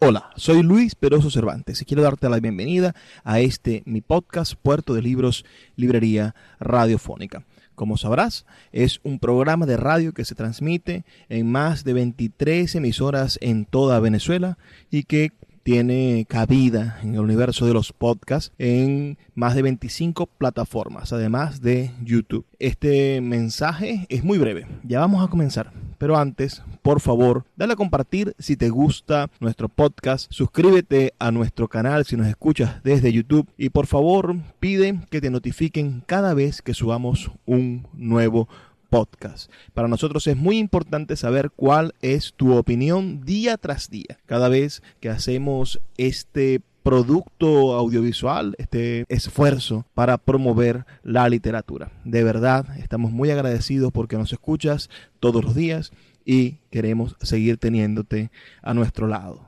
Hola, soy Luis Peroso Cervantes y quiero darte la bienvenida a este mi podcast Puerto de Libros, Librería Radiofónica. Como sabrás, es un programa de radio que se transmite en más de 23 emisoras en toda Venezuela y que tiene cabida en el universo de los podcasts en más de 25 plataformas, además de YouTube. Este mensaje es muy breve, ya vamos a comenzar. Pero antes, por favor, dale a compartir si te gusta nuestro podcast, suscríbete a nuestro canal si nos escuchas desde YouTube y por favor pide que te notifiquen cada vez que subamos un nuevo podcast podcast. Para nosotros es muy importante saber cuál es tu opinión día tras día. Cada vez que hacemos este producto audiovisual, este esfuerzo para promover la literatura. De verdad, estamos muy agradecidos porque nos escuchas todos los días y queremos seguir teniéndote a nuestro lado.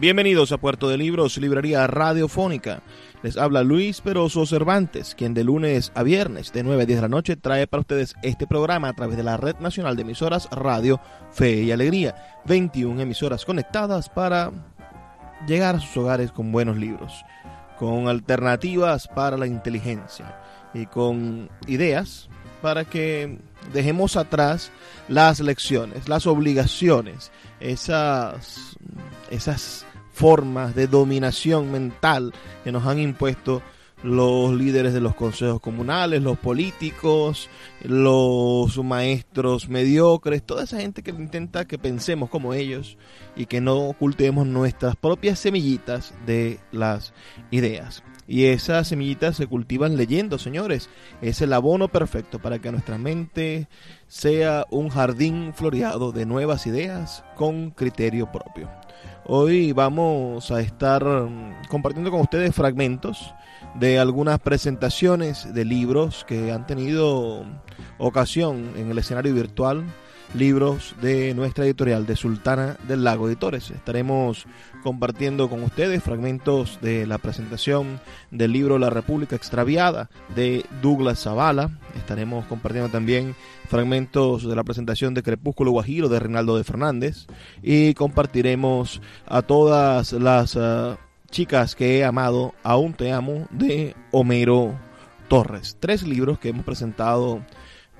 Bienvenidos a Puerto de Libros, librería radiofónica. Les habla Luis Peroso Cervantes, quien de lunes a viernes de 9 a 10 de la noche trae para ustedes este programa a través de la Red Nacional de Emisoras Radio Fe y Alegría. 21 emisoras conectadas para llegar a sus hogares con buenos libros, con alternativas para la inteligencia y con ideas para que dejemos atrás las lecciones, las obligaciones, esas, esas formas de dominación mental que nos han impuesto los líderes de los consejos comunales, los políticos, los maestros mediocres, toda esa gente que intenta que pensemos como ellos y que no ocultemos nuestras propias semillitas de las ideas. Y esas semillitas se cultivan leyendo, señores. Es el abono perfecto para que nuestra mente sea un jardín floreado de nuevas ideas con criterio propio. Hoy vamos a estar mm, compartiendo con ustedes fragmentos de algunas presentaciones de libros que han tenido ocasión en el escenario virtual, libros de nuestra editorial de Sultana del Lago Editores. Estaremos compartiendo con ustedes fragmentos de la presentación del libro La República Extraviada de Douglas Zavala. Estaremos compartiendo también fragmentos de la presentación de Crepúsculo Guajiro de Reinaldo de Fernández y compartiremos a todas las uh, chicas que he amado, aún te amo, de Homero Torres. Tres libros que hemos presentado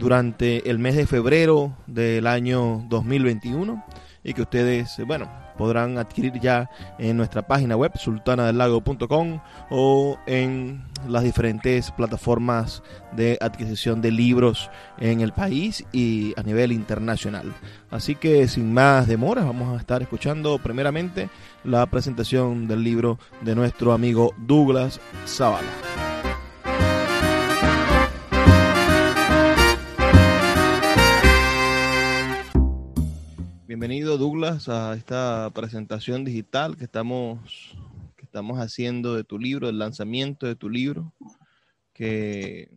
durante el mes de febrero del año 2021 y que ustedes, bueno, podrán adquirir ya en nuestra página web sultanadelago.com o en las diferentes plataformas de adquisición de libros en el país y a nivel internacional. Así que sin más demoras vamos a estar escuchando primeramente la presentación del libro de nuestro amigo Douglas Zavala. Bienvenido Douglas a esta presentación digital que estamos, que estamos haciendo de tu libro, el lanzamiento de tu libro, que,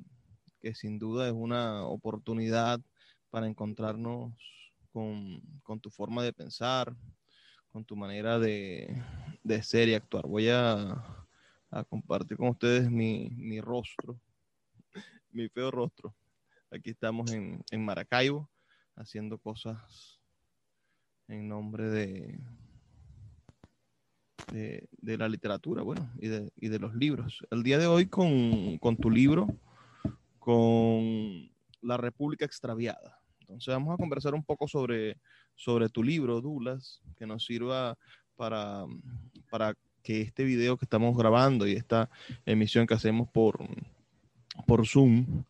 que sin duda es una oportunidad para encontrarnos con, con, tu forma de pensar, con tu manera de, de ser y actuar. Voy a, a compartir con ustedes mi, mi, rostro, mi feo rostro. Aquí estamos en, en Maracaibo haciendo cosas en nombre de, de, la literatura, bueno, y de, y de, los libros. El día de hoy con, con tu libro, con La República Extraviada. Entonces vamos a conversar un poco sobre, sobre tu libro, Douglas, que nos sirva para, para que este video que estamos grabando y esta emisión que hacemos por, por Zoom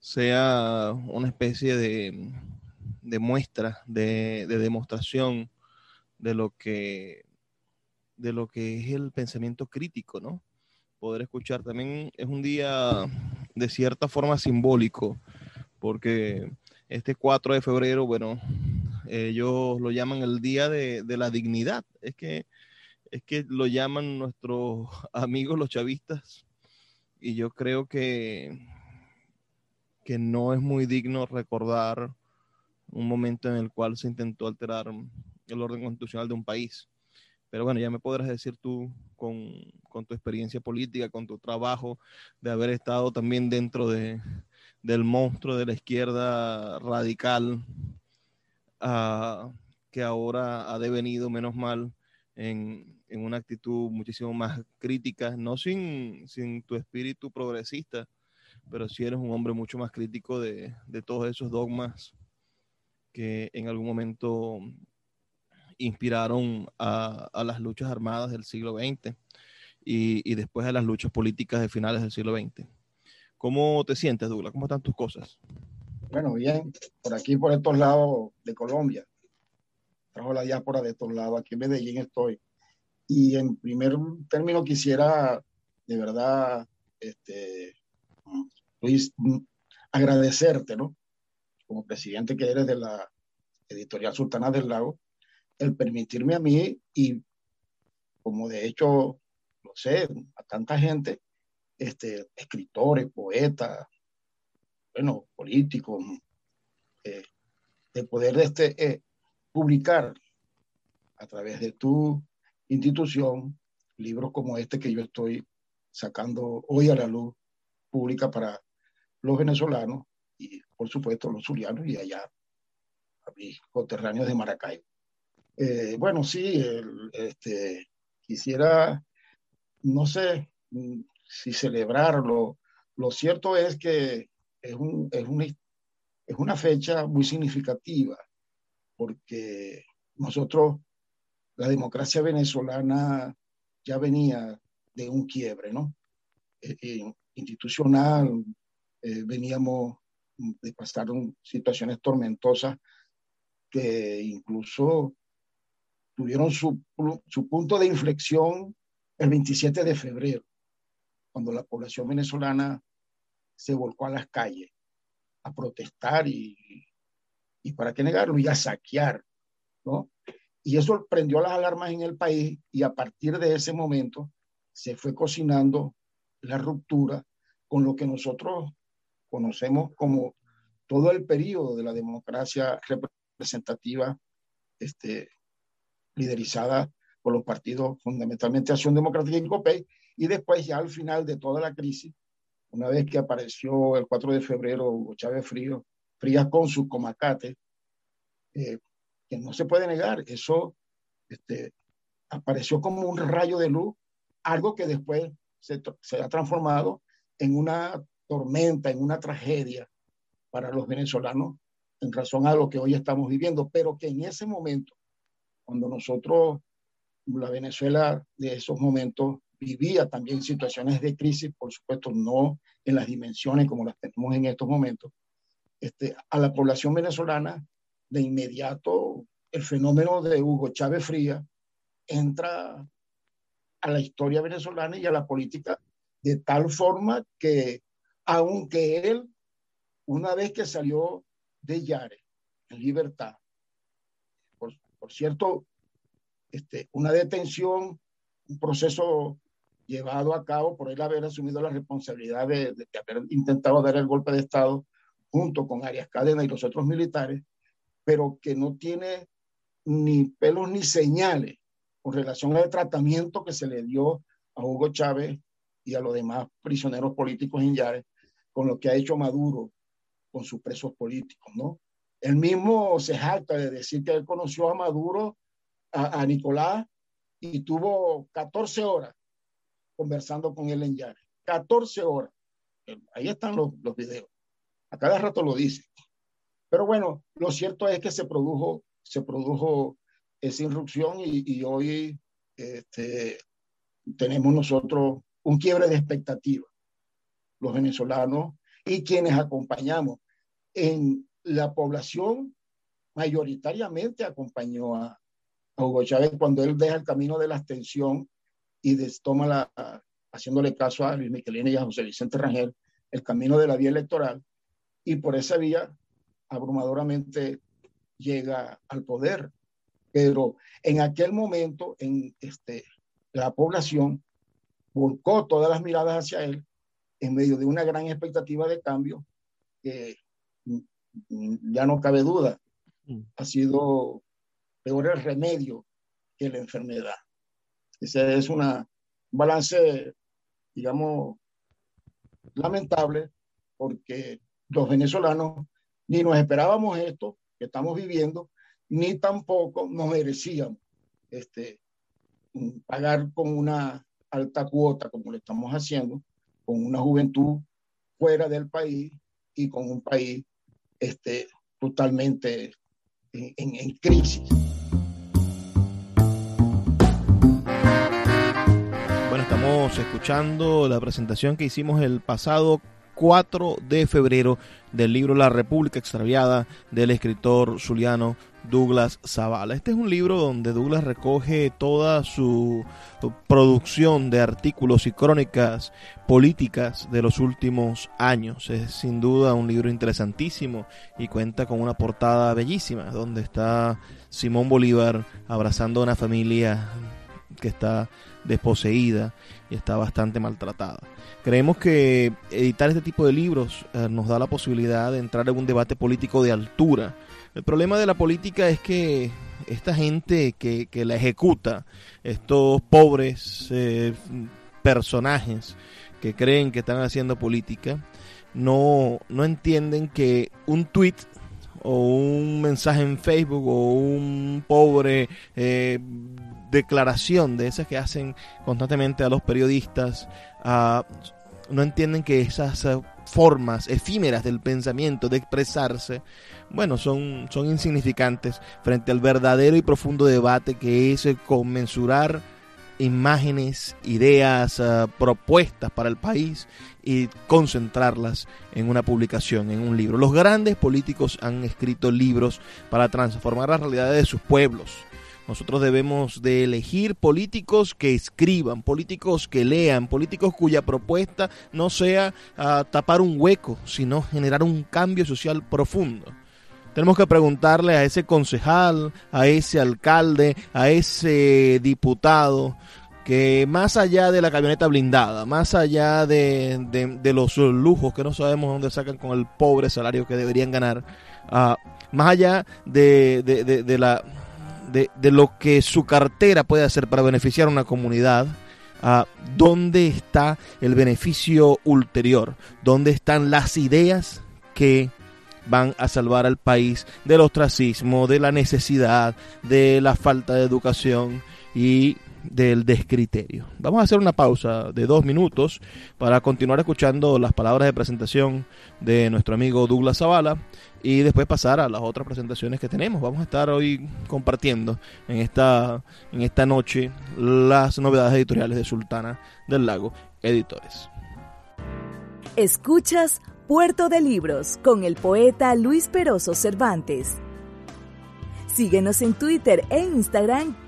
sea una especie de, de muestra, de, de, demostración de lo que de lo que es el pensamiento crítico, ¿no? Poder escuchar también es un día de cierta forma simbólico, porque este 4 de febrero, bueno, ellos lo llaman el Día de, de la Dignidad. Es que, es que lo llaman nuestros amigos los chavistas y yo creo que, que no es muy digno recordar un momento en el cual se intentó alterar el orden constitucional de un país. Pero bueno, ya me podrás decir tú con, con tu experiencia política, con tu trabajo, de haber estado también dentro de, del monstruo de la izquierda radical, uh, que ahora ha devenido, menos mal, en, en, una actitud muchísimo más crítica, no sin, sin tu espíritu progresista, pero sí eres un hombre mucho más crítico de, de todos esos dogmas que en algún momento inspiraron a, las luchas armadas del siglo XX y, y, después a las luchas políticas de finales del siglo XX. ¿Cómo te sientes, Douglas? ¿Cómo están tus cosas? Bueno, bien, por aquí, por estos lados de Colombia. Trajo la diáspora de estos lados, aquí en Medellín estoy. Y en primer término quisiera, de verdad, este, Luis, agradecerte, ¿no? Como presidente que eres de la editorial Sultana del Lago, el permitirme a mí y como de hecho, lo sé, a tanta gente, este, escritores, poetas, bueno, políticos, eh, de poder este, eh, publicar a través de tu institución libros como este que yo estoy sacando hoy a la luz pública para los venezolanos y por supuesto los zulianos y allá a mis coterráneos de Maracaibo. Eh, bueno, sí, este, quisiera, no sé mm, si celebrarlo. Lo cierto es que es, un, es, una, es una fecha muy significativa porque nosotros, la democracia venezolana ya venía de un quiebre, ¿no? Eh, eh, institucional, veníamos de pasar situaciones tormentosas que incluso tuvieron su, su, punto de inflexión el 27 de febrero, cuando la población venezolana se volcó a las calles a protestar y, y para qué negarlo, y a saquear, ¿no? Y eso prendió las alarmas en el país y a partir de ese momento se fue cocinando la ruptura con lo que nosotros conocemos como todo el periodo de la democracia representativa este, liderizada por los partidos, fundamentalmente Acción Democrática y COPEI, y después ya al final de toda la crisis, una vez que apareció el 4 de febrero Hugo Chávez Frío, Frías con su comacate, eh, que no se puede negar, eso este, apareció como un rayo de luz, algo que después se, se ha transformado en una tormenta, en una tragedia para los venezolanos en razón a lo que hoy estamos viviendo, pero que en ese momento, cuando nosotros, la Venezuela de esos momentos, vivía también situaciones de crisis, por supuesto no en las dimensiones como las tenemos en estos momentos, este, a la población venezolana, de inmediato el fenómeno de Hugo Chávez Fría entra a la historia venezolana y a la política de tal forma que aunque él, una vez que salió de Yare, en libertad, por, cierto, este, una detención, un proceso llevado a cabo por él haber asumido la responsabilidad de, de, haber intentado dar el golpe de Estado junto con Arias Cadena y los otros militares, pero que no tiene ni pelos ni señales con relación al tratamiento que se le dio a Hugo Chávez y a los demás prisioneros políticos en Yare, con lo que ha hecho Maduro con sus presos políticos, ¿no? Él mismo se jacta de decir que él conoció a Maduro, a, Nicolás, y tuvo 14 horas conversando con él en Yare. 14 horas. Ahí están los, videos. A cada rato lo dice. Pero bueno, lo cierto es que se produjo, se produjo esa irrupción y, y hoy este, tenemos nosotros un quiebre de expectativa. Los venezolanos y quienes acompañamos en la población mayoritariamente acompañó a, Hugo Chávez cuando él deja el camino de la abstención y toma la, haciéndole caso a Luis Michelini y a José Vicente Rangel, el camino de la vía electoral, y por esa vía abrumadoramente llega al poder. Pero en aquel momento, en este, la población volcó todas las miradas hacia él en medio de una gran expectativa de cambio que ya no cabe duda, mm. ha sido peor el remedio que la enfermedad. Ese es un balance, digamos, lamentable, porque los venezolanos ni nos esperábamos esto que estamos viviendo, ni tampoco nos merecíamos este, pagar con una alta cuota como lo estamos haciendo, con una juventud fuera del país y con un país este, totalmente en, en crisis. Bueno, estamos escuchando la presentación que hicimos el pasado 4 de febrero del libro La República Extraviada del escritor zuliano Douglas Zavala. Este es un libro donde Douglas recoge toda su producción de artículos y crónicas políticas de los últimos años. Es sin duda un libro interesantísimo y cuenta con una portada bellísima donde está Simón Bolívar abrazando a una familia que está desposeída y está bastante maltratada. Creemos que editar este tipo de libros eh, nos da la posibilidad de entrar en un debate político de altura. El problema de la política es que esta gente que, la ejecuta, estos pobres eh, personajes que creen que están haciendo política, no, no entienden que un tweet o un mensaje en Facebook o un pobre eh, declaración de esas que hacen constantemente a los periodistas, no entienden que esas eh, formas efímeras del pensamiento, de expresarse, bueno, son, son insignificantes frente al verdadero y profundo debate que es conmensurar imágenes, ideas, eh, propuestas para el país y concentrarlas en una publicación, en un libro. Los grandes políticos han escrito libros para transformar las realidades de sus pueblos. Nosotros debemos de elegir políticos que escriban, políticos que lean, políticos cuya propuesta no sea ah, tapar un hueco, sino generar un cambio social profundo. Tenemos que preguntarle a ese concejal, a ese alcalde, a ese diputado, que más allá de la camioneta blindada, más allá de, los lujos que no sabemos dónde sacan con el pobre salario que deberían ganar, ah, más allá de, la de, lo que su cartera puede hacer para beneficiar a una comunidad, a dónde está el beneficio ulterior, dónde están las ideas que van a salvar al país del ostracismo, de la necesidad, de la falta de educación y del descriterio. Vamos a hacer una pausa de dos minutos para continuar escuchando las palabras de presentación de nuestro amigo Douglas Zavala y después pasar a las otras presentaciones que tenemos. Vamos a estar hoy compartiendo en esta, en esta noche las novedades editoriales de Sultana del Lago Editores. Escuchas Puerto de Libros con el poeta Luis Peroso Cervantes. Síguenos en Twitter e Instagram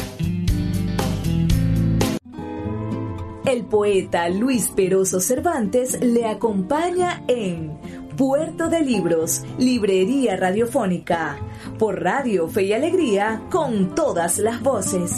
El poeta Luis Peroso Cervantes le acompaña en Puerto de Libros, Librería Radiofónica, por Radio Fe y Alegría, con todas las voces.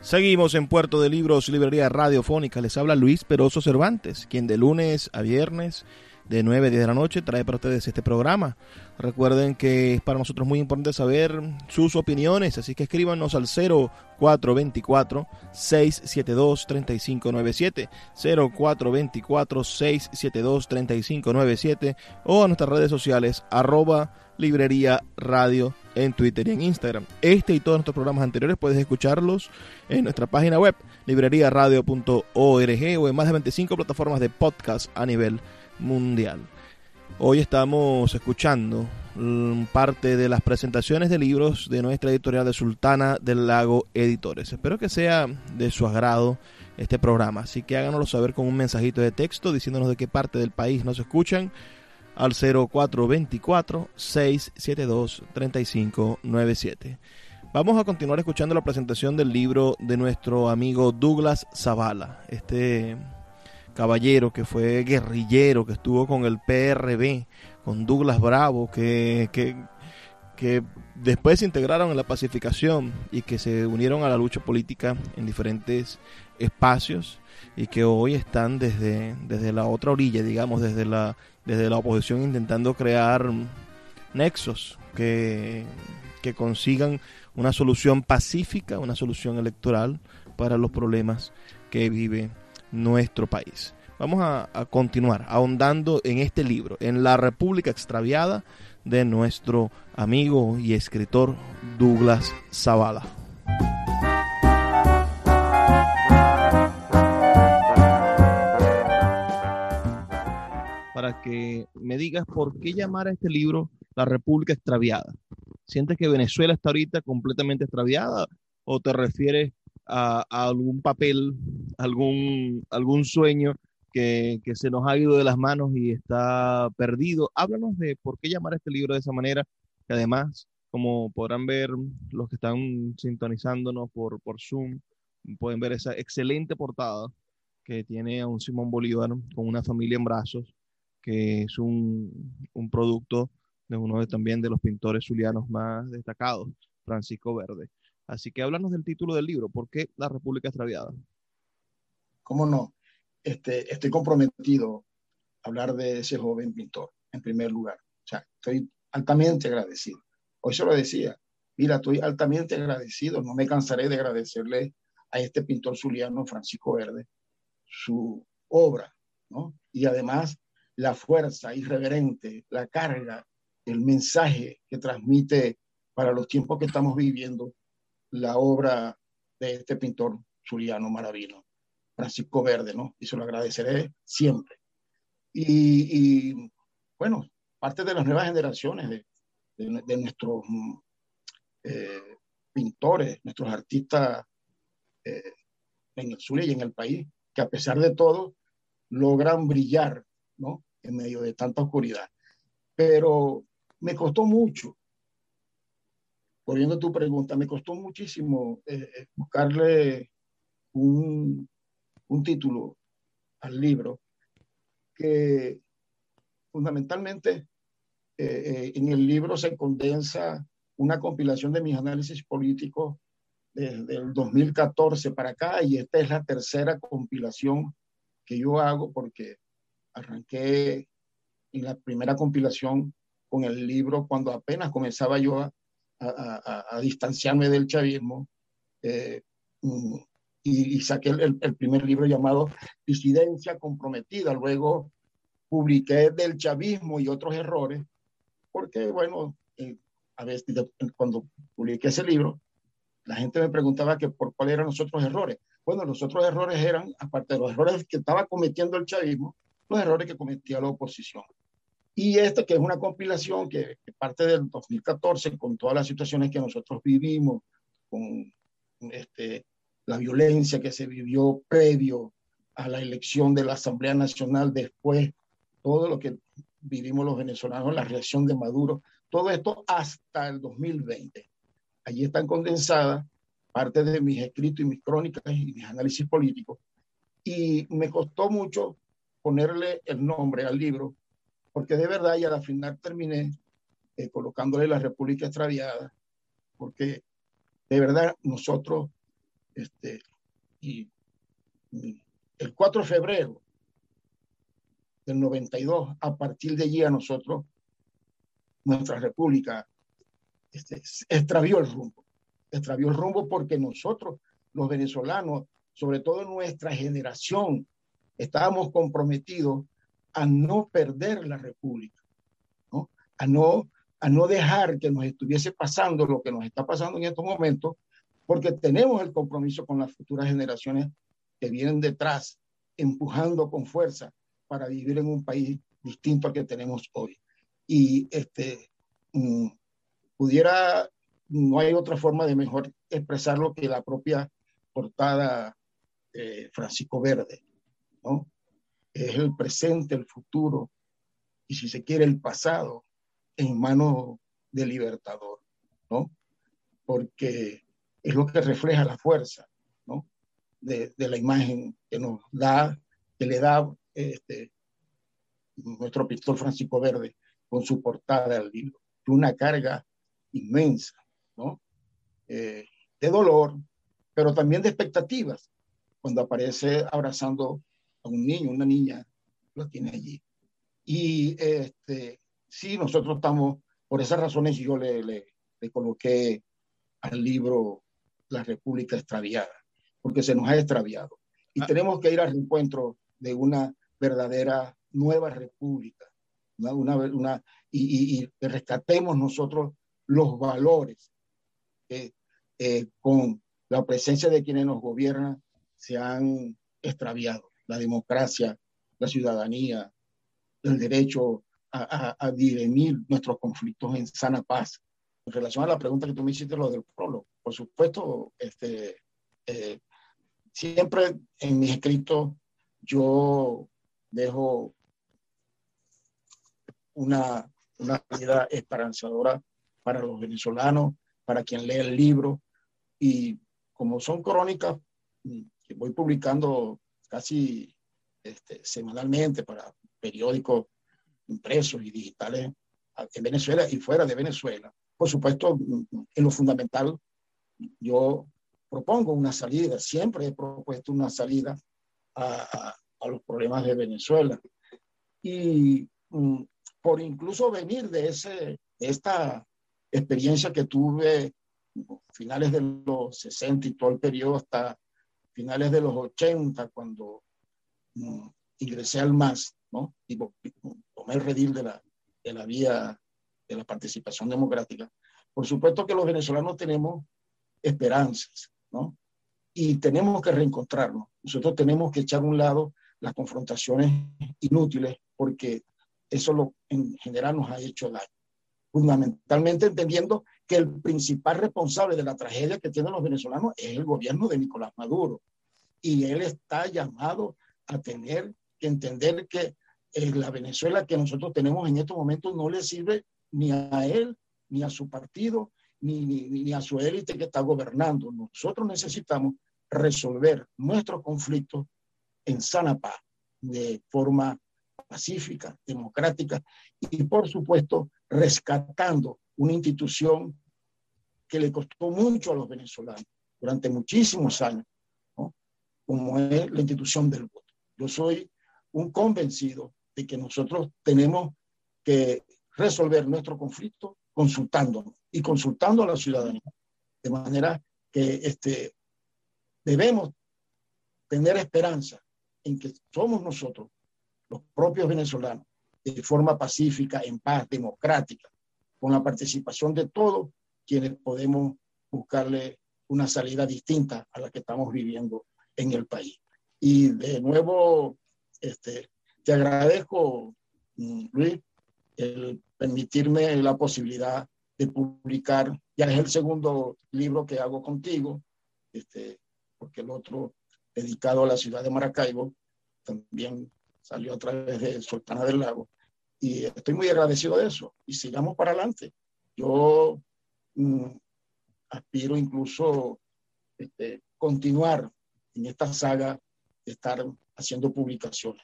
Seguimos en Puerto de Libros, Librería Radiofónica. Les habla Luis Peroso Cervantes, quien de lunes a viernes de 9 a 10 de la noche trae para ustedes este programa. Recuerden que es para nosotros muy importante saber sus opiniones, así que escríbanos al 0424-672-3597, 0424-672-3597 o a nuestras redes sociales arroba librería radio en Twitter y en Instagram. Este y todos nuestros programas anteriores puedes escucharlos en nuestra página web libreriaradio.org o en más de 25 plataformas de podcast a nivel mundial. Hoy estamos escuchando mm, parte de las presentaciones de libros de nuestra editorial de Sultana del Lago Editores. Espero que sea de su agrado este programa, así que háganoslo saber con un mensajito de texto diciéndonos de qué parte del país nos escuchan al 0424-672-3597. Vamos a continuar escuchando la presentación del libro de nuestro amigo Douglas Zavala, este caballero que fue guerrillero, que estuvo con el PRB, con Douglas Bravo, que, que, que después se integraron en la pacificación y que se unieron a la lucha política en diferentes espacios y que hoy están desde, desde la otra orilla, digamos, desde la, desde la oposición intentando crear nexos que, que consigan una solución pacífica, una solución electoral para los problemas que vive nuestro país. Vamos a, continuar ahondando en este libro, en la República extraviada de nuestro amigo y escritor Douglas Zavala. Para que me digas por qué llamar a este libro La República extraviada. ¿Sientes que Venezuela está ahorita completamente extraviada o te refieres a, algún papel, algún, algún sueño que, que, se nos ha ido de las manos y está perdido. Háblanos de por qué llamar este libro de esa manera, que además, como podrán ver los que están sintonizándonos por, por Zoom, pueden ver esa excelente portada que tiene a un Simón Bolívar con una familia en brazos, que es un, un producto de uno de, también de los pintores zulianos más destacados, Francisco Verde. Así que háblanos del título del libro, ¿por qué La República Extraviada? ¿Cómo no? Este, estoy comprometido a hablar de ese joven pintor, en primer lugar. O sea, estoy altamente agradecido. Hoy se lo decía, mira, estoy altamente agradecido, no me cansaré de agradecerle a este pintor zuliano, Francisco Verde, su obra, ¿no? Y además la fuerza irreverente, la carga, el mensaje que transmite para los tiempos que estamos viviendo la obra de este pintor zuliano maravino, Francisco Verde, ¿no? Y se lo agradeceré siempre. Y, bueno, parte de las nuevas generaciones de, de, nuestros eh, pintores, nuestros artistas eh, en el Zulia y en el país, que a pesar de todo logran brillar, ¿no? En medio de tanta oscuridad. Pero me costó mucho volviendo a tu pregunta, me costó muchísimo eh, eh, buscarle un, un, título al libro que fundamentalmente eh, en el libro se condensa una compilación de mis análisis políticos desde el 2014 para acá y esta es la tercera compilación que yo hago porque arranqué en la primera compilación con el libro cuando apenas comenzaba yo a, a, distanciarme del chavismo eh, mm, y, saqué el, primer libro llamado Disidencia comprometida. Luego publiqué del chavismo y otros errores, porque bueno, eh, a veces cuando publiqué ese libro, la gente me preguntaba que por cuáles eran los otros errores. Bueno, los otros errores eran, aparte de los errores que estaba cometiendo el chavismo, los errores que cometía la oposición. Y esta que es una compilación que, parte del 2014 con todas las situaciones que nosotros vivimos, con este, la violencia que se vivió previo a la elección de la Asamblea Nacional, después todo lo que vivimos los venezolanos, la reacción de Maduro, todo esto hasta el 2020. Allí están condensadas parte de mis escritos y mis crónicas y mis análisis políticos. Y me costó mucho ponerle el nombre al libro, porque de verdad y al final terminé eh, colocándole la República Extraviada, porque de verdad nosotros, este, y, el 4 de febrero del 92, a partir de allí a nosotros, nuestra república este, extravió el rumbo. Extravió el rumbo porque nosotros, los venezolanos, sobre todo nuestra generación, estábamos comprometidos a no perder la república, ¿no? A, no, a no dejar que nos estuviese pasando lo que nos está pasando en estos momentos, porque tenemos el compromiso con las futuras generaciones que vienen detrás, empujando con fuerza para vivir en un país distinto al que tenemos hoy. Y este, mm, pudiera, no hay otra forma de mejor expresarlo que la propia portada de Francisco Verde, ¿no? Es el presente, el futuro y si se quiere el pasado en manos del libertador, ¿no? Porque es lo que refleja la fuerza, ¿no? De, de la imagen que nos da, que le da este, nuestro pintor Francisco Verde con su portada del libro, una carga inmensa, ¿no? Eh, de dolor, pero también de expectativas, cuando aparece abrazando a un niño, una niña, lo tiene allí. Y este, sí, nosotros estamos, por esas razones yo le, le, le coloqué al libro La República Extraviada, porque se nos ha extraviado. Y ah. tenemos que ir al encuentro de una verdadera nueva república, una, una, y, y, rescatemos nosotros los valores que eh, con la presencia de quienes nos gobiernan se han extraviado. La democracia, la ciudadanía, el derecho a, a, a dirimir nuestros conflictos en sana paz. En relación a la pregunta que tú me hiciste, lo del prólogo, por supuesto, este, eh, siempre en mis escritos yo dejo una, una vida esperanzadora para los venezolanos, para quien lee el libro. Y como son crónicas que voy publicando casi este, semanalmente para periódicos impresos y digitales en Venezuela y fuera de Venezuela. Por supuesto, en lo fundamental, yo propongo una salida, siempre he propuesto una salida a, a los problemas de Venezuela. Y mm, por incluso venir de, ese, esta experiencia que tuve finales de los 60 y todo el periodo hasta finales de los 80, cuando mm, ingresé al MAS, ¿no? Y tomé el redil de la, de la vía de la participación democrática. Por supuesto que los venezolanos tenemos esperanzas, ¿no? Y tenemos que reencontrarnos. Nosotros tenemos que echar a un lado las confrontaciones inútiles, porque eso lo, en general nos ha hecho daño. Fundamentalmente entendiendo que el principal responsable de la tragedia que tienen los venezolanos es el gobierno de Nicolás Maduro. Y él está llamado a tener que entender que eh, la Venezuela que nosotros tenemos en estos momentos no le sirve ni a él, ni a su partido, ni, ni, ni a su élite que está gobernando. Nosotros necesitamos resolver nuestros conflictos en sana de forma pacífica, democrática y, por supuesto, rescatando una institución que le costó mucho a los venezolanos durante muchísimos años, como es la institución del voto. Yo soy un convencido de que nosotros tenemos que resolver nuestro conflicto consultándonos y consultando a la ciudadanía. De manera que este, debemos tener esperanza en que somos nosotros, los propios venezolanos, de forma pacífica, en paz, democrática, con la participación de todos quienes podemos buscarle una salida distinta a la que estamos viviendo en el país. Y de nuevo, este, te agradezco, mm, Luis, el permitirme la posibilidad de publicar. Ya es el segundo libro que hago contigo, este, porque el otro dedicado a la ciudad de Maracaibo, también salió a través de Sultana del Lago. y estoy muy agradecido de eso. Y sigamos para adelante. Yo mm, aspiro incluso este, continuar en esta saga de estar haciendo publicaciones.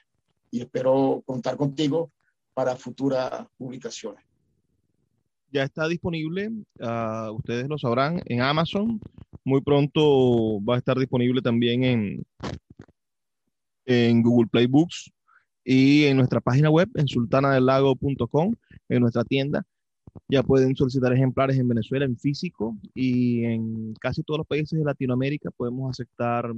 Y espero contar contigo para futuras publicaciones. Ya está disponible, uh, ustedes lo sabrán, en Amazon. Muy pronto va a estar disponible también en, en Google Play Books y en nuestra página web, en sultanadelago.com, en nuestra tienda. Ya pueden solicitar ejemplares en Venezuela en físico y en casi todos los países de Latinoamérica podemos aceptar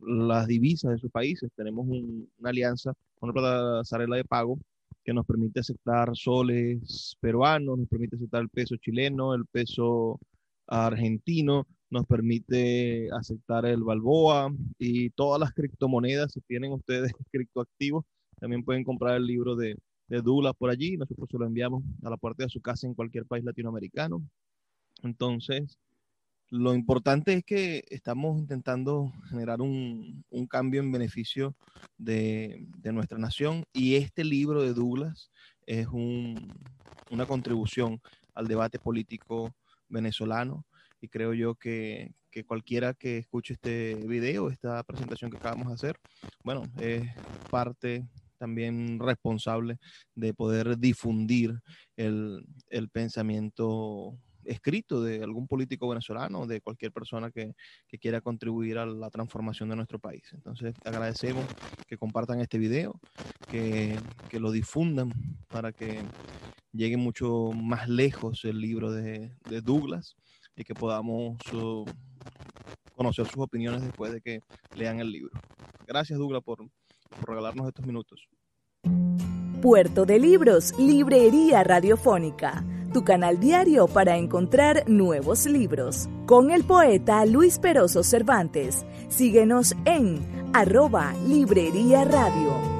las divisas de sus países. Tenemos una alianza con la pasarela de pago que nos permite aceptar soles peruanos, nos permite aceptar el peso chileno, el peso argentino, nos permite aceptar el balboa y todas las criptomonedas, si tienen ustedes criptoactivos, también pueden comprar el libro de, de Douglas por allí. Nosotros se lo enviamos a la puerta de su casa en cualquier país latinoamericano. Entonces, lo importante es que estamos intentando generar un, un cambio en beneficio de, de, nuestra nación y este libro de Douglas es un, una contribución al debate político venezolano y creo yo que, que, cualquiera que escuche este video, esta presentación que acabamos de hacer, bueno, es parte también responsable de poder difundir el, el pensamiento escrito de algún político venezolano, de cualquier persona que, que, quiera contribuir a la transformación de nuestro país. Entonces, agradecemos que compartan este video, que, que lo difundan para que llegue mucho más lejos el libro de, de Douglas y que podamos conocer sus opiniones después de que lean el libro. Gracias, Douglas, por, por regalarnos estos minutos. Puerto de Libros, Librería Radiofónica, tu canal diario para encontrar nuevos libros. Con el poeta Luis Peroso Cervantes. Síguenos en arroba Librería Radio.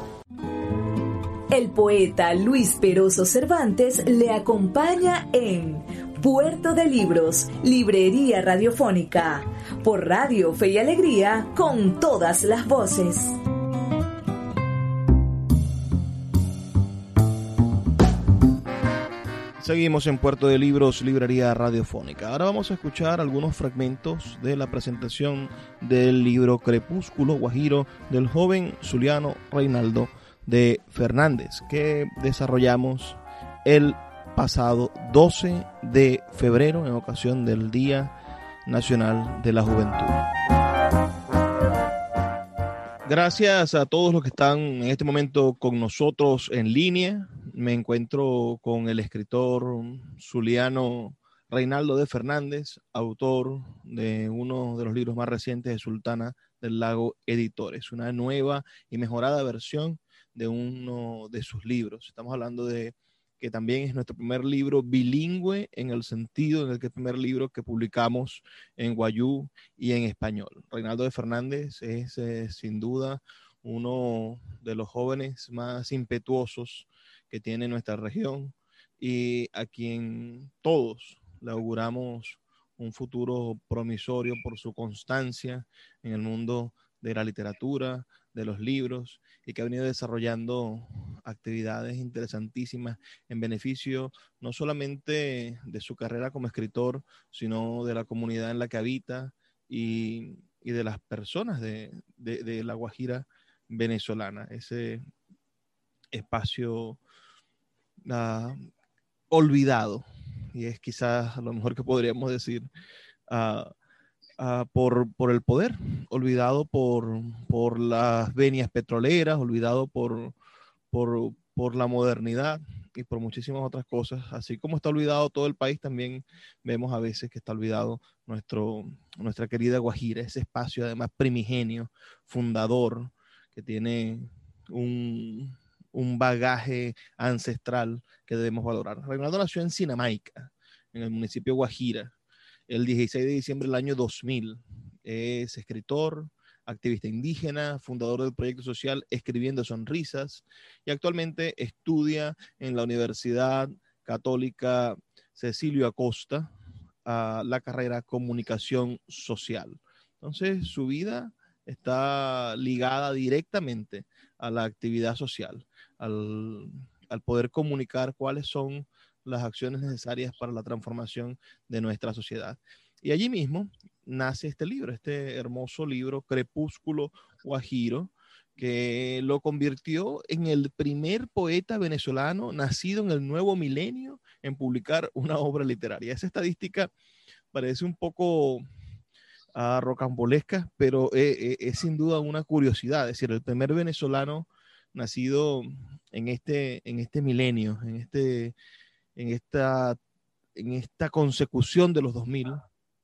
El poeta Luis Peroso Cervantes le acompaña en Puerto de Libros, Librería Radiofónica, por Radio Fe y Alegría, con todas las voces. Seguimos en Puerto de Libros, Librería Radiofónica. Ahora vamos a escuchar algunos fragmentos de la presentación del libro Crepúsculo Guajiro del joven Zuliano Reinaldo de Fernández que desarrollamos el pasado 12 de febrero en ocasión del Día Nacional de la Juventud. Gracias a todos los que están en este momento con nosotros en línea. Me encuentro con el escritor Zuliano Reinaldo de Fernández, autor de uno de los libros más recientes de Sultana del Lago Editores, una nueva y mejorada versión de uno de sus libros. Estamos hablando de que también es nuestro primer libro bilingüe en el sentido en el que el primer libro que publicamos en guayú y en español. Reinaldo de Fernández es eh, sin duda uno de los jóvenes más impetuosos que tiene nuestra región y a quien todos le auguramos un futuro promisorio por su constancia en el mundo de la literatura, de los libros y que ha venido desarrollando actividades interesantísimas en beneficio no solamente de su carrera como escritor, sino de la comunidad en la que habita y, y de las personas de, de, la Guajira venezolana, ese espacio uh, olvidado, y es quizás lo mejor que podríamos decir. Uh, uh, por, por, el poder, olvidado por, por, las venias petroleras, olvidado por, por, por la modernidad y por muchísimas otras cosas. Así como está olvidado todo el país, también vemos a veces que está olvidado nuestro, nuestra querida Guajira, ese espacio además primigenio, fundador, que tiene un, un bagaje ancestral que debemos valorar. Reinaldo nació en Sinamaica, en el municipio Guajira, el 16 de diciembre del año 2000. Es escritor, activista indígena, fundador del proyecto social Escribiendo Sonrisas y actualmente estudia en la Universidad Católica Cecilio Acosta la carrera Comunicación Social. Entonces, su vida está ligada directamente a la actividad social, al, al poder comunicar cuáles son las acciones necesarias para la transformación de nuestra sociedad. Y allí mismo nace este libro, este hermoso libro, Crepúsculo Guajiro, que lo convirtió en el primer poeta venezolano nacido en el nuevo milenio en publicar una obra literaria. Esa estadística parece un poco uh, rocambolesca, pero es, eh, eh, es, sin duda una curiosidad. Es decir, el primer venezolano nacido en este, en este milenio, en, este, en, esta, en esta consecución de los 2000,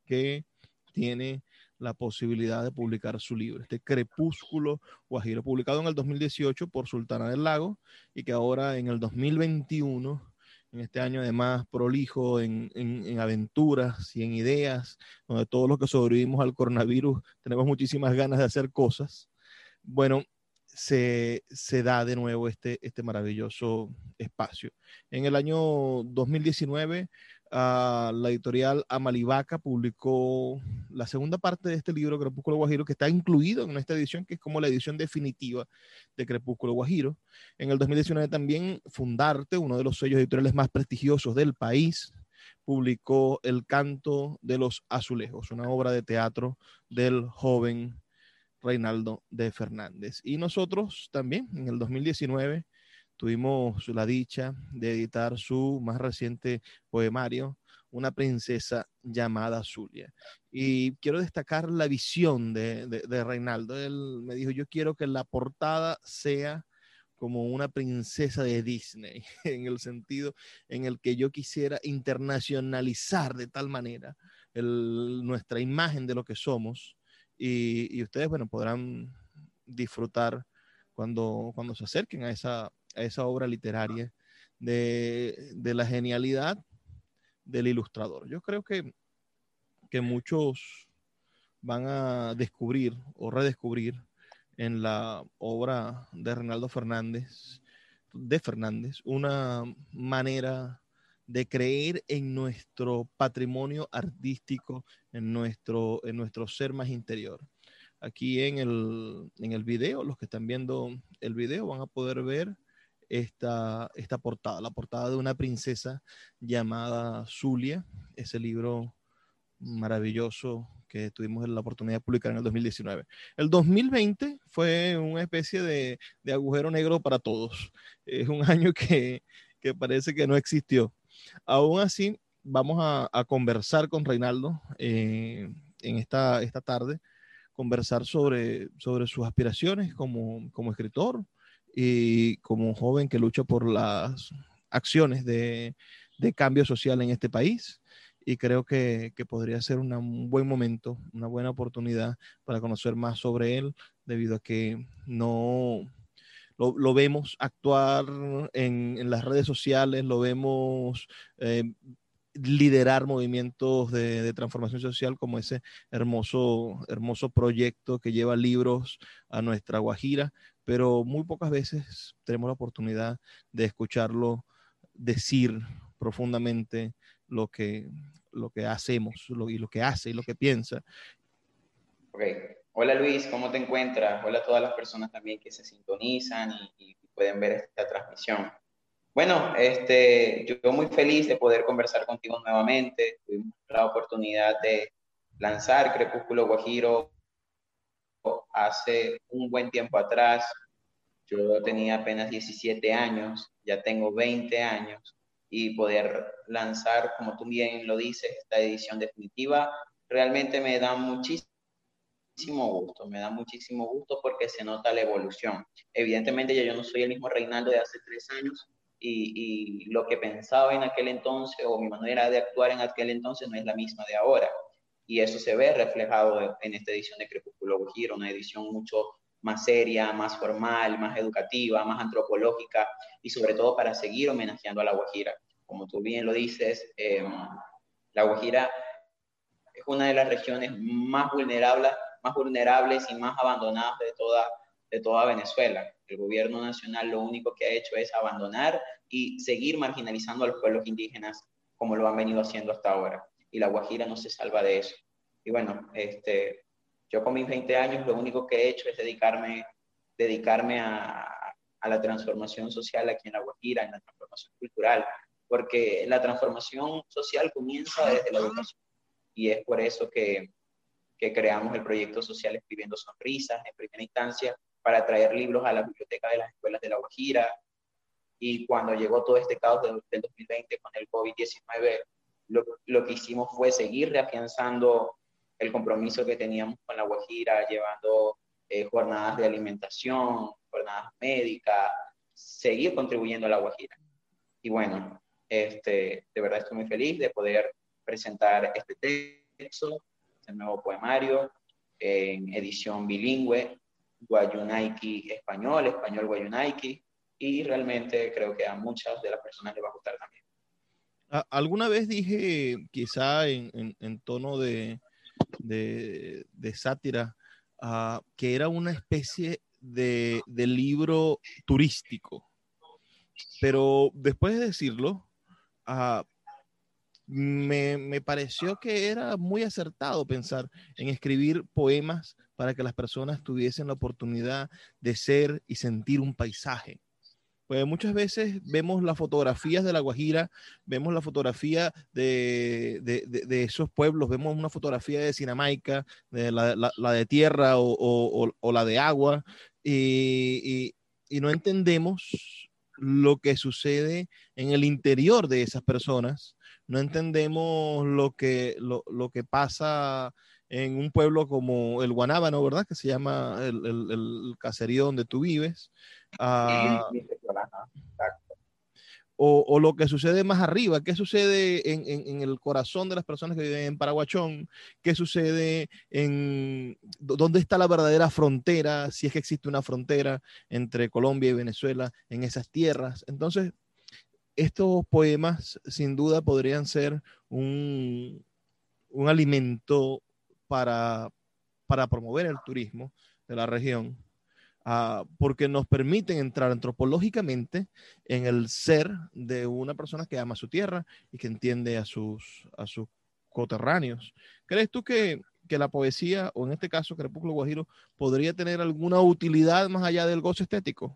que tiene la posibilidad de publicar su libro, este Crepúsculo Guajiro, publicado en el 2018 por Sultana del Lago y que ahora en el 2021, en este año además prolijo en, en, aventuras y en ideas, donde todos los que sobrevivimos al coronavirus tenemos muchísimas ganas de hacer cosas, bueno, se, da de nuevo este, este maravilloso espacio. En el año 2019 la editorial Amalivaca publicó la segunda parte de este libro, Crepúsculo Guajiro, que está incluido en esta edición, que es como la edición definitiva de Crepúsculo Guajiro. En el 2019 también Fundarte, uno de los sellos editoriales más prestigiosos del país, publicó El canto de los azulejos, una obra de teatro del joven Reinaldo de Fernández. Y nosotros también, en el 2019, tuvimos la dicha de editar su más reciente poemario, Una princesa llamada Zulia. Y quiero destacar la visión de, Reinaldo. Él me dijo, yo quiero que la portada sea como una princesa de Disney, en el sentido en el que yo quisiera internacionalizar de tal manera nuestra imagen de lo que somos. Y, ustedes, bueno, podrán disfrutar cuando, cuando se acerquen a esa, esa obra literaria de, de, la genialidad del ilustrador. Yo creo que, que muchos van a descubrir o redescubrir en la obra de Reinaldo Fernández, de Fernández, una manera de creer en nuestro patrimonio artístico, en nuestro, en nuestro ser más interior. Aquí en el, en el video, los que están viendo el video van a poder ver esta, esta portada, la portada de una princesa llamada Zulia, ese libro maravilloso que tuvimos la oportunidad de publicar en el 2019. El 2020 fue una especie de, de agujero negro para todos. Es un año que, que, parece que no existió. Aún así, vamos a, conversar con Reinaldo eh, en esta, esta tarde, conversar sobre, sobre sus aspiraciones como, como escritor, y como joven que lucha por las acciones de, de cambio social en este país. Y creo que, que podría ser un buen momento, una buena oportunidad para conocer más sobre él, debido a que no lo, vemos actuar en, en, las redes sociales, lo vemos eh, liderar movimientos de, de, transformación social como ese hermoso, hermoso proyecto que lleva libros a nuestra Guajira, pero muy pocas veces tenemos la oportunidad de escucharlo decir profundamente lo que, lo que hacemos y lo que hace y lo que piensa. Hola Luis, ¿cómo te encuentras? Hola a todas las personas también que se sintonizan y, y pueden ver esta transmisión. Bueno, este, yo muy feliz de poder conversar contigo nuevamente. Tuvimos la oportunidad de lanzar Crepúsculo Guajiro hace un buen tiempo atrás. Yo tenía apenas 17 años, ya tengo 20 años y poder lanzar, como tú bien lo dices, esta edición definitiva, realmente me da muchísimo gusto, me da muchísimo gusto porque se nota la evolución. Evidentemente ya yo no soy el mismo Reinaldo de hace tres años y, y lo que pensaba en aquel entonces o mi manera de actuar en aquel entonces no es la misma de ahora y eso se ve reflejado en esta edición de Crepúsculo Giro, una edición mucho más seria, más formal, más educativa, más antropológica y sobre todo para seguir homenajeando a La Guajira. Como tú bien lo dices, em, La Guajira es una de las regiones más vulnerables, más vulnerables y más abandonadas de toda, de toda Venezuela. El gobierno nacional lo único que ha hecho es abandonar y seguir marginalizando a los pueblos indígenas como lo han venido haciendo hasta ahora. Y La Guajira no se salva de eso. Y bueno, este, yo con mis 20 años lo único que he hecho es dedicarme, dedicarme a, a la transformación social aquí en La Guajira, en la transformación cultural, porque la transformación social comienza desde la educación. Y es por eso que, que creamos el proyecto social Escribiendo Sonrisas en primera instancia para traer libros a la biblioteca de las escuelas de La Guajira. Y cuando llegó todo este caos del, del 2020 con el COVID-19, lo, lo, que hicimos fue seguir reafianzando el compromiso que teníamos con La Guajira, llevando eh, jornadas de alimentación, jornadas médicas, seguir contribuyendo a La Guajira. Y bueno, este, de verdad estoy muy feliz de poder presentar este texto, este nuevo poemario en edición bilingüe, Guayunaiki español, español Guayunaiki, y realmente creo que a muchas de las personas les va a gustar también. Alguna vez dije, quizá en, en, en tono de, de, de sátira, uh, que era una especie de, de, libro turístico. Pero después de decirlo, uh, me, me, pareció que era muy acertado pensar en escribir poemas para que las personas tuviesen la oportunidad de ser y sentir un paisaje. Pues muchas veces vemos las fotografías de La Guajira, vemos la fotografía de, de, de, esos pueblos, vemos una fotografía de Sinamaica, de la, la, de tierra o, o, la de agua, y, y, no entendemos lo que sucede en el interior de esas personas, no entendemos lo que, lo, lo que pasa en un pueblo como el Guanábano, ¿verdad? Que se llama el, el, el caserío donde tú vives. Uh, o, o, lo que sucede más arriba, qué sucede en, en, en, el corazón de las personas que viven en Paraguachón, qué sucede en dónde está la verdadera frontera, si es que existe una frontera entre Colombia y Venezuela en esas tierras. Entonces, estos poemas sin duda podrían ser un, un alimento para, para promover el turismo de la región uh, porque nos permiten entrar antropológicamente en el ser de una persona que ama su tierra y que entiende a sus, a sus coterráneos. ¿Crees tú que, que la poesía, o en este caso Crepúsculo Guajiro, podría tener alguna utilidad más allá del gozo estético?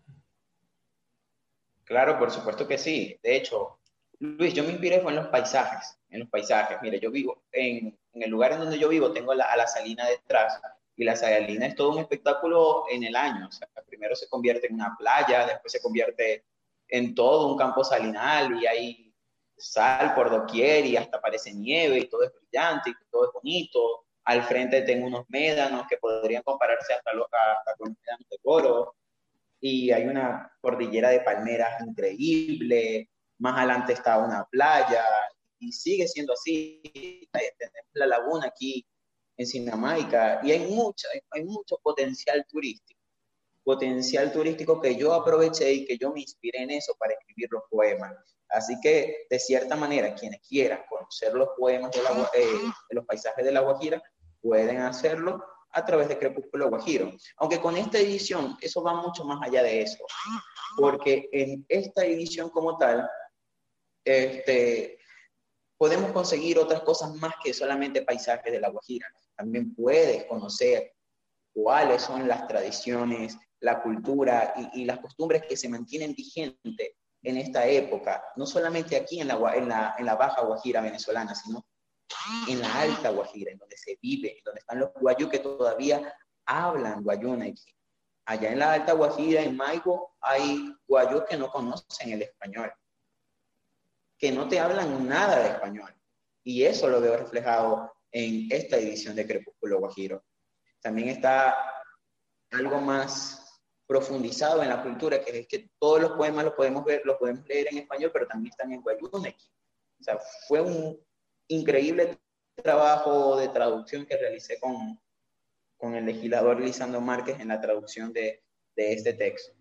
Claro, por supuesto que sí. De hecho, Luis, yo me inspiré fue en los paisajes, en los paisajes. Mire, yo vivo en, el lugar en donde yo vivo, tengo la, a la salina detrás, y la Sayalina es todo un espectáculo en el año. O sea, primero se convierte en una playa, después se convierte en todo un campo salinal y hay sal por doquier y hasta parece nieve y todo es brillante y todo es bonito. Al frente tengo unos médanos que podrían compararse hasta, los, hasta con los médanos de Coro. Y hay una cordillera de palmeras increíble. Más adelante está una playa y sigue siendo así. Tenemos la laguna aquí en Sinamaica y hay, mucha, hay mucho potencial turístico, potencial turístico que yo aproveché y que yo me inspiré en eso para escribir los poemas. Así que, de cierta manera, quienes quieran conocer los poemas de, la, eh, de los paisajes de La Guajira, pueden hacerlo a través de Crepúsculo Guajiro. Aunque con esta edición, eso va mucho más allá de eso, porque en esta edición como tal, este, podemos conseguir otras cosas más que solamente paisajes de La Guajira también puedes conocer cuáles son las tradiciones, la cultura y, las costumbres que se mantienen vigentes en esta época, no solamente aquí en la Baja Guajira venezolana, sino en la Alta Guajira, en donde se vive, en donde están los guayú que todavía hablan guayúnaqui. Allá en la Alta Guajira, en Maigo, hay guayú que no conocen el español, que no te hablan nada de español. Y eso lo veo reflejado en esta edición de Crepúsculo Guajiro. También está algo más profundizado en la cultura, que es que todos los poemas los podemos ver, los podemos leer en español, pero también están en Guayunequi. O sea, fue un increíble trabajo de traducción que realicé con, con el legislador Lisandro Márquez en la traducción de, de este texto.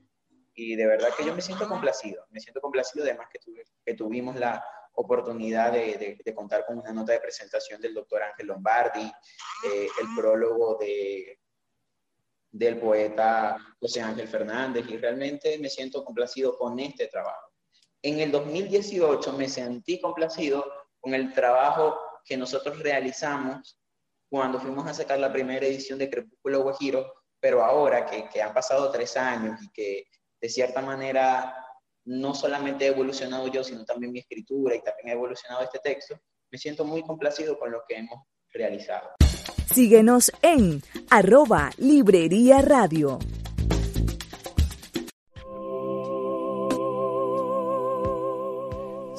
Y de verdad que yo me siento complacido, me siento complacido además que, que tuvimos la oportunidad de, de, contar con una nota de presentación del doctor Ángel Lombardi, eh, el prólogo de, del poeta José Ángel Fernández, y realmente me siento complacido con este trabajo. En el 2018 me sentí complacido con el trabajo que nosotros realizamos cuando fuimos a sacar la primera edición de Crepúsculo Guajiro, pero ahora que, que han pasado tres años y que de cierta manera no solamente he evolucionado yo, sino también mi escritura y también ha evolucionado este texto, me siento muy complacido con lo que hemos realizado. Síguenos en arroba Librería Radio.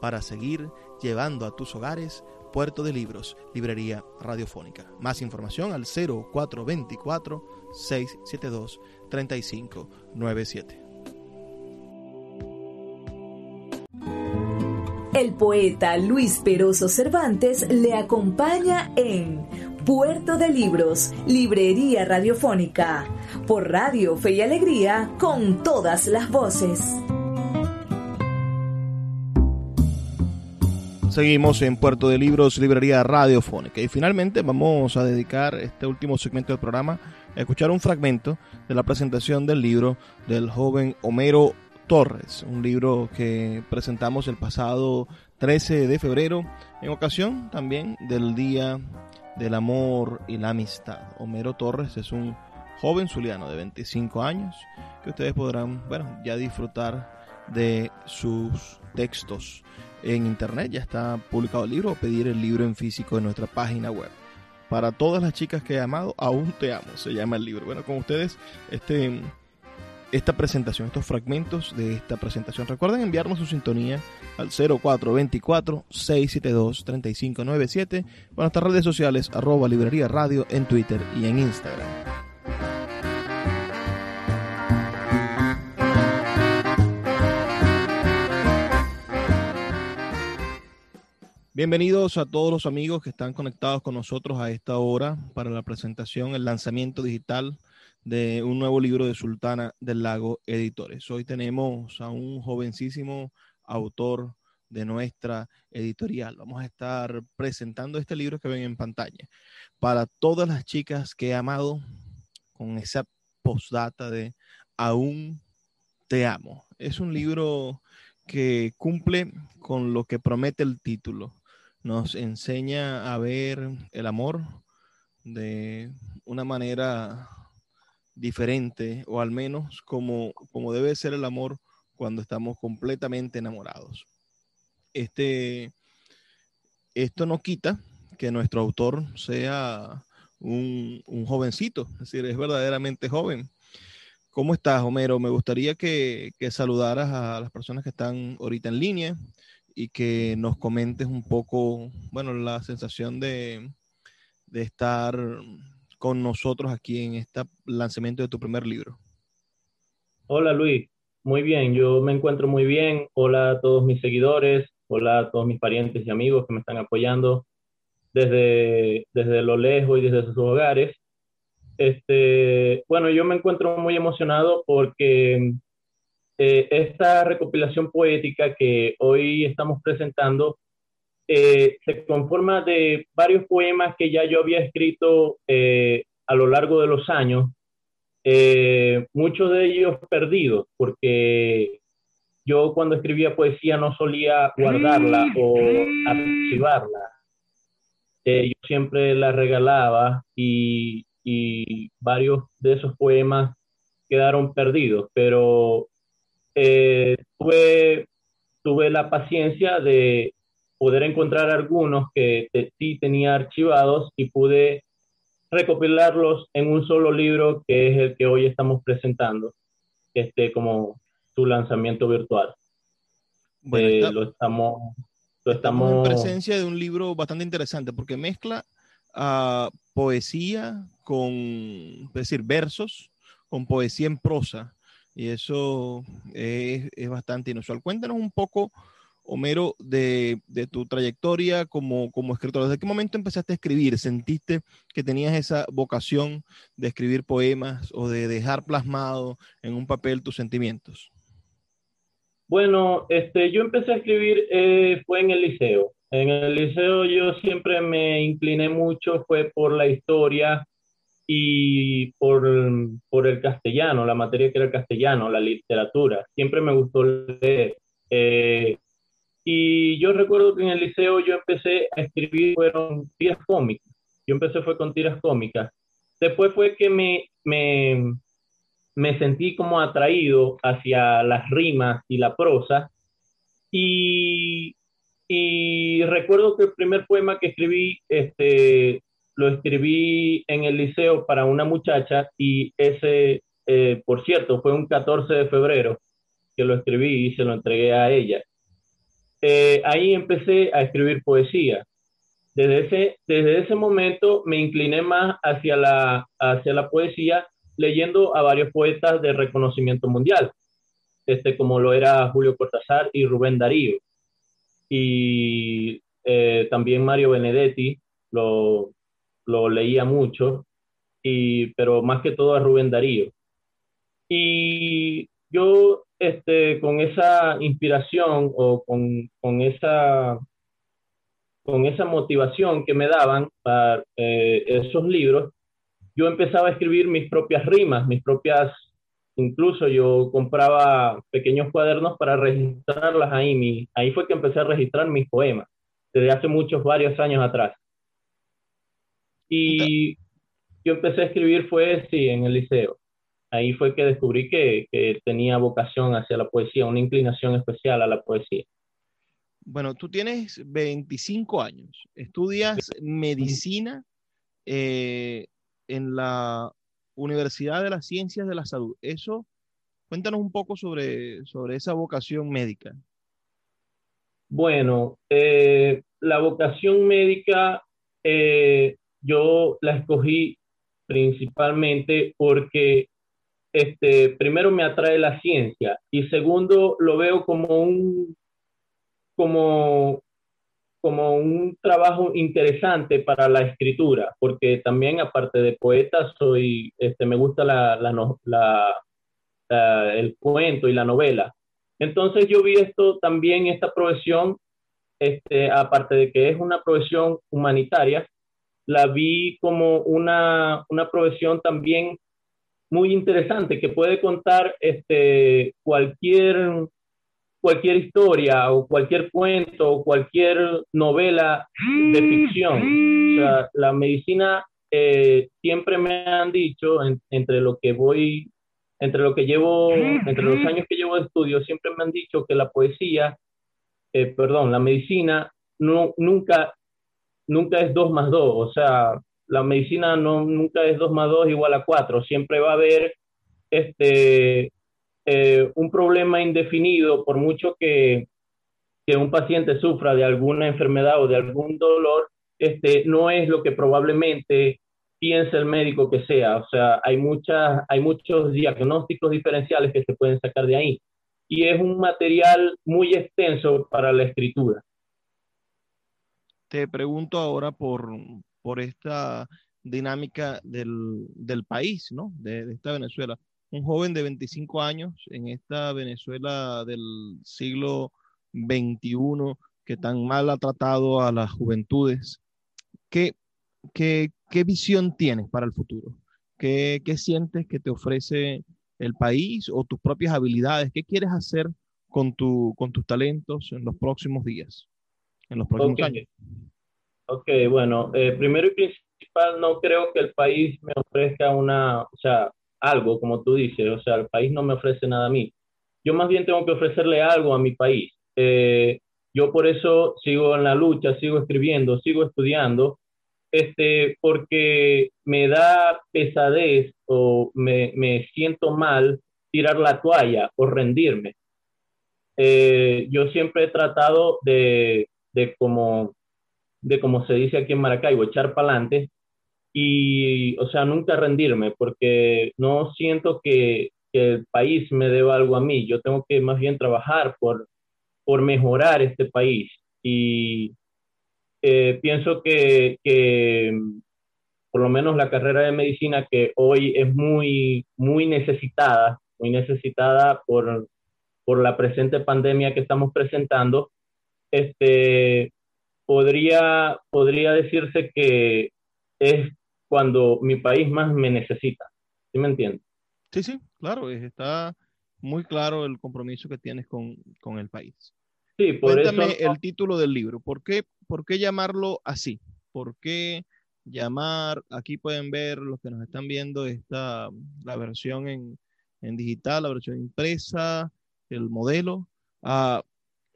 para seguir llevando a tus hogares Puerto de Libros, Librería Radiofónica. Más información al 0424-672-3597. El poeta Luis Peroso Cervantes le acompaña en Puerto de Libros, Librería Radiofónica, por Radio Fe y Alegría, con todas las voces. Seguimos en Puerto de Libros, Librería Radiofónica. Y finalmente vamos a dedicar este último segmento del programa a escuchar un fragmento de la presentación del libro del joven Homero Torres, un libro que presentamos el pasado 13 de febrero en ocasión también del Día del Amor y la Amistad. Homero Torres es un joven zuliano de 25 años que ustedes podrán, bueno, ya disfrutar de sus textos en internet, ya está publicado el libro, o pedir el libro en físico en nuestra página web. Para todas las chicas que he amado, aún te amo, se llama el libro. Bueno, con ustedes, este, esta presentación, estos fragmentos de esta presentación. Recuerden enviarnos su sintonía al 0424-672-3597 o nuestras redes sociales, arroba librería radio en Twitter y en Instagram. Bienvenidos a todos los amigos que están conectados con nosotros a esta hora para la presentación, el lanzamiento digital de un nuevo libro de Sultana del Lago Editores. Hoy tenemos a un jovencísimo autor de nuestra editorial. Vamos a estar presentando este libro que ven en pantalla para todas las chicas que he amado con esa postdata de Aún te amo. Es un libro que cumple con lo que promete el título nos enseña a ver el amor de una manera diferente o al menos como, como debe ser el amor cuando estamos completamente enamorados. Este, esto no quita que nuestro autor sea un, un, jovencito, es decir, es verdaderamente joven. ¿Cómo estás, Homero? Me gustaría que, que saludaras a las personas que están ahorita en línea, y que nos comentes un poco, bueno, la sensación de, de estar con nosotros aquí en este lanzamiento de tu primer libro. Hola Luis, muy bien, yo me encuentro muy bien. Hola a todos mis seguidores, hola a todos mis parientes y amigos que me están apoyando desde, desde lo lejos y desde sus hogares. Este, bueno, yo me encuentro muy emocionado porque eh, esta recopilación poética que hoy estamos presentando eh, se conforma de varios poemas que ya yo había escrito eh, a lo largo de los años, muchos de ellos perdidos, porque yo cuando escribía poesía no solía guardarla o archivarla. yo siempre la regalaba y, y varios de esos poemas quedaron perdidos, pero eh, tuve, tuve la paciencia de poder encontrar algunos que sí tenía archivados y pude recopilarlos en un solo libro que es el que hoy estamos presentando, este, como su lanzamiento virtual. Bueno, lo estamos, lo estamos, en presencia de un libro bastante interesante porque mezcla uh, poesía con, es decir, versos con poesía en prosa y eso es, bastante inusual. Cuéntanos un poco Homero, de, tu trayectoria como, como escritor? ¿Desde qué momento empezaste a escribir? ¿Sentiste que tenías esa vocación de escribir poemas o de dejar plasmado en un papel tus sentimientos? Bueno, este, yo empecé a escribir eh, fue en el liceo. En el liceo yo siempre me incliné mucho, fue por la historia y por, por el castellano, la materia que era el castellano, la literatura. Siempre me gustó leer. Eh, y yo recuerdo que en el liceo yo empecé a escribir, fueron tiras cómicas. Yo empecé fue con tiras cómicas. Después fue que me, me, me sentí como atraído hacia las rimas y la prosa. Y, y recuerdo que el primer poema que escribí, este, lo escribí en el liceo para una muchacha y ese, eh, por cierto, fue un 14 de febrero que lo escribí y se lo entregué a ella. Eh, ahí empecé a escribir poesía. Desde ese, desde ese momento me incliné más hacia la, hacia la poesía leyendo a varios poetas de reconocimiento mundial, este, como lo era Julio Cortázar y Rubén Darío. Y eh, también Mario Benedetti lo, lo leía mucho, y, pero más que todo a Rubén Darío. Y yo este, con esa inspiración o con, esa, con esa motivación que me daban para eh, esos libros, yo empezaba a escribir mis propias rimas, mis propias, incluso yo compraba pequeños cuadernos para registrarlas ahí. ahí fue que empecé a registrar mis poemas, desde hace muchos, varios años atrás. Y yo empecé a escribir fue, sí, en el liceo ahí fue que descubrí que, tenía vocación hacia la poesía, una inclinación especial a la poesía. Bueno, tú tienes 25 años, estudias medicina eh, en la Universidad de las Ciencias de la Salud. Eso, cuéntanos un poco sobre, sobre esa vocación médica. Bueno, eh, la vocación médica eh, yo la escogí principalmente porque este, primero me atrae la ciencia y segundo lo veo como un, como, como un trabajo interesante para la escritura, porque también aparte de poeta soy, este, me gusta la, la, el cuento y la novela. Entonces yo vi esto también, esta profesión, este, aparte de que es una profesión humanitaria, la vi como una, una profesión también muy interesante que puede contar este, cualquier, cualquier historia o cualquier cuento o cualquier novela de ficción. O sea, la medicina eh, siempre me han dicho, entre lo que voy, entre lo que llevo, entre los años que llevo de estudio, siempre me han dicho que la poesía, eh, perdón, la medicina no, nunca, nunca es dos más dos. O sea, la medicina no, nunca es 2 más 2 igual a 4, siempre va a haber este, eh, un problema indefinido, por mucho que, que, un paciente sufra de alguna enfermedad o de algún dolor, este, no es lo que probablemente piensa el médico que sea. O sea, hay, muchas, hay muchos diagnósticos diferenciales que se pueden sacar de ahí. Y es un material muy extenso para la escritura. Te pregunto ahora por, por esta dinámica del, del país, ¿no? De, esta Venezuela. Un joven de 25 años en esta Venezuela del siglo XXI que tan mal ha tratado a las juventudes. ¿Qué, qué, qué visión tienes para el futuro? ¿Qué, ¿Qué, sientes que te ofrece el país o tus propias habilidades? ¿Qué quieres hacer con, tu, con tus talentos en los próximos días, en los próximos años? Ok, bueno, eh, primero y principal, no creo que el país me ofrezca una, o sea, algo, como tú dices, o sea, el país no me ofrece nada a mí. Yo más bien tengo que ofrecerle algo a mi país. Eh, yo por eso sigo en la lucha, sigo escribiendo, sigo estudiando este, porque me da pesadez o me, me siento mal tirar la toalla o rendirme. Eh, yo siempre he tratado de, de, como, de como se dice aquí en Maracaibo, echar para adelante y, o sea, nunca rendirme, porque no siento que, que, el país me deba algo a mí. Yo tengo que más bien trabajar por, por mejorar este país. Y eh, pienso que, que, por lo menos la carrera de medicina, que hoy es muy, muy necesitada, muy necesitada por, por la presente pandemia que estamos presentando, este, podría, podría decirse que es cuando mi país más me necesita. ¿Sí me entiendes? Sí, sí, claro, está muy claro el compromiso que tienes con, con el país. Sí, por Cuéntame eso... el título del libro. ¿Por qué, ¿Por qué llamarlo así? ¿Por qué llamar? Aquí pueden ver los que nos están viendo esta, la versión en, en digital, la versión impresa, el modelo. Uh,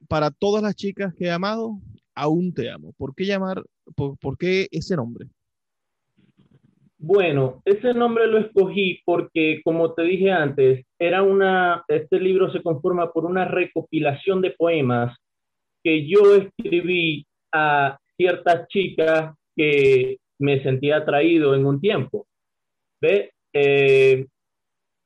para todas las chicas que he amado, aún te amo. ¿Por qué llamar? ¿Por, qué ese nombre? Bueno, ese nombre lo escogí porque, como te dije antes, era una, este libro se conforma por una recopilación de poemas que yo escribí a ciertas chicas que me sentía atraído en un tiempo. ¿Ve? Eh,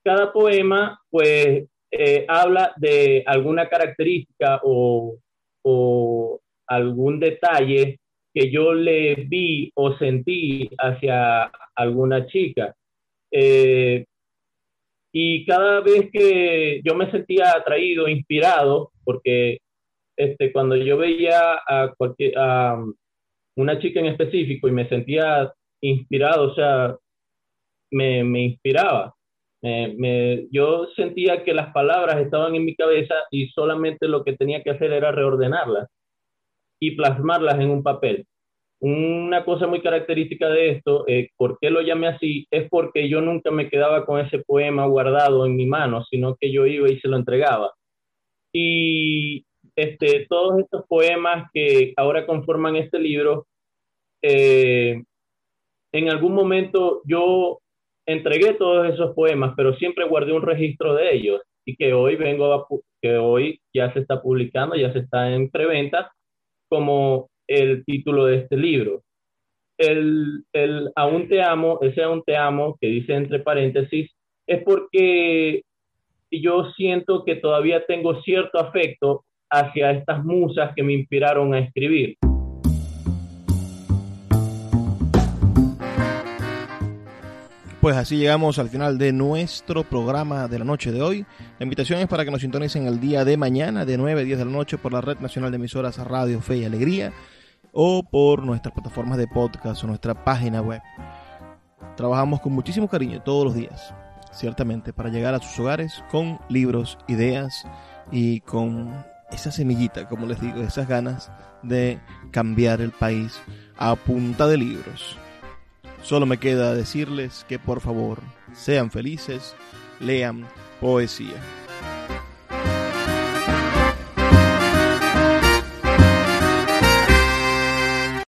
cada poema, pues, eh, habla de alguna característica o, o algún detalle que yo le vi o sentí hacia alguna chica. Eh, y cada vez que yo me sentía atraído, inspirado, porque este, cuando yo veía a, cualquier, a una chica en específico y me sentía inspirado, o sea, me, me inspiraba. Me, yo sentía que las palabras estaban en mi cabeza y solamente lo que tenía que hacer era reordenarlas y plasmarlas en un papel. Una cosa muy característica de esto, eh, ¿por qué lo llamé así? Es porque yo nunca me quedaba con ese poema guardado en mi mano, sino que yo iba y se lo entregaba. Y este, todos estos poemas que ahora conforman este libro, eh, en algún momento yo entregué todos esos poemas, pero siempre guardé un registro de ellos y que hoy vengo a, que hoy ya se está publicando, ya se está en preventa como el título de este libro. El, el Aún te amo, ese Aún te amo que dice entre paréntesis, es porque yo siento que todavía tengo cierto afecto hacia estas musas que me inspiraron a escribir. Pues así llegamos al final de nuestro programa de la noche de hoy. La invitación es para que nos sintonicen el día de mañana de 9 a 10 de la noche por la Red Nacional de Emisoras Radio Fe y Alegría o por nuestras plataformas de podcast o nuestra página web. Trabajamos con muchísimo cariño todos los días, ciertamente, para llegar a sus hogares con libros, ideas y con esa semillita, como les digo, esas ganas de cambiar el país a punta de libros. Solo me queda decirles que por favor sean felices, lean poesía.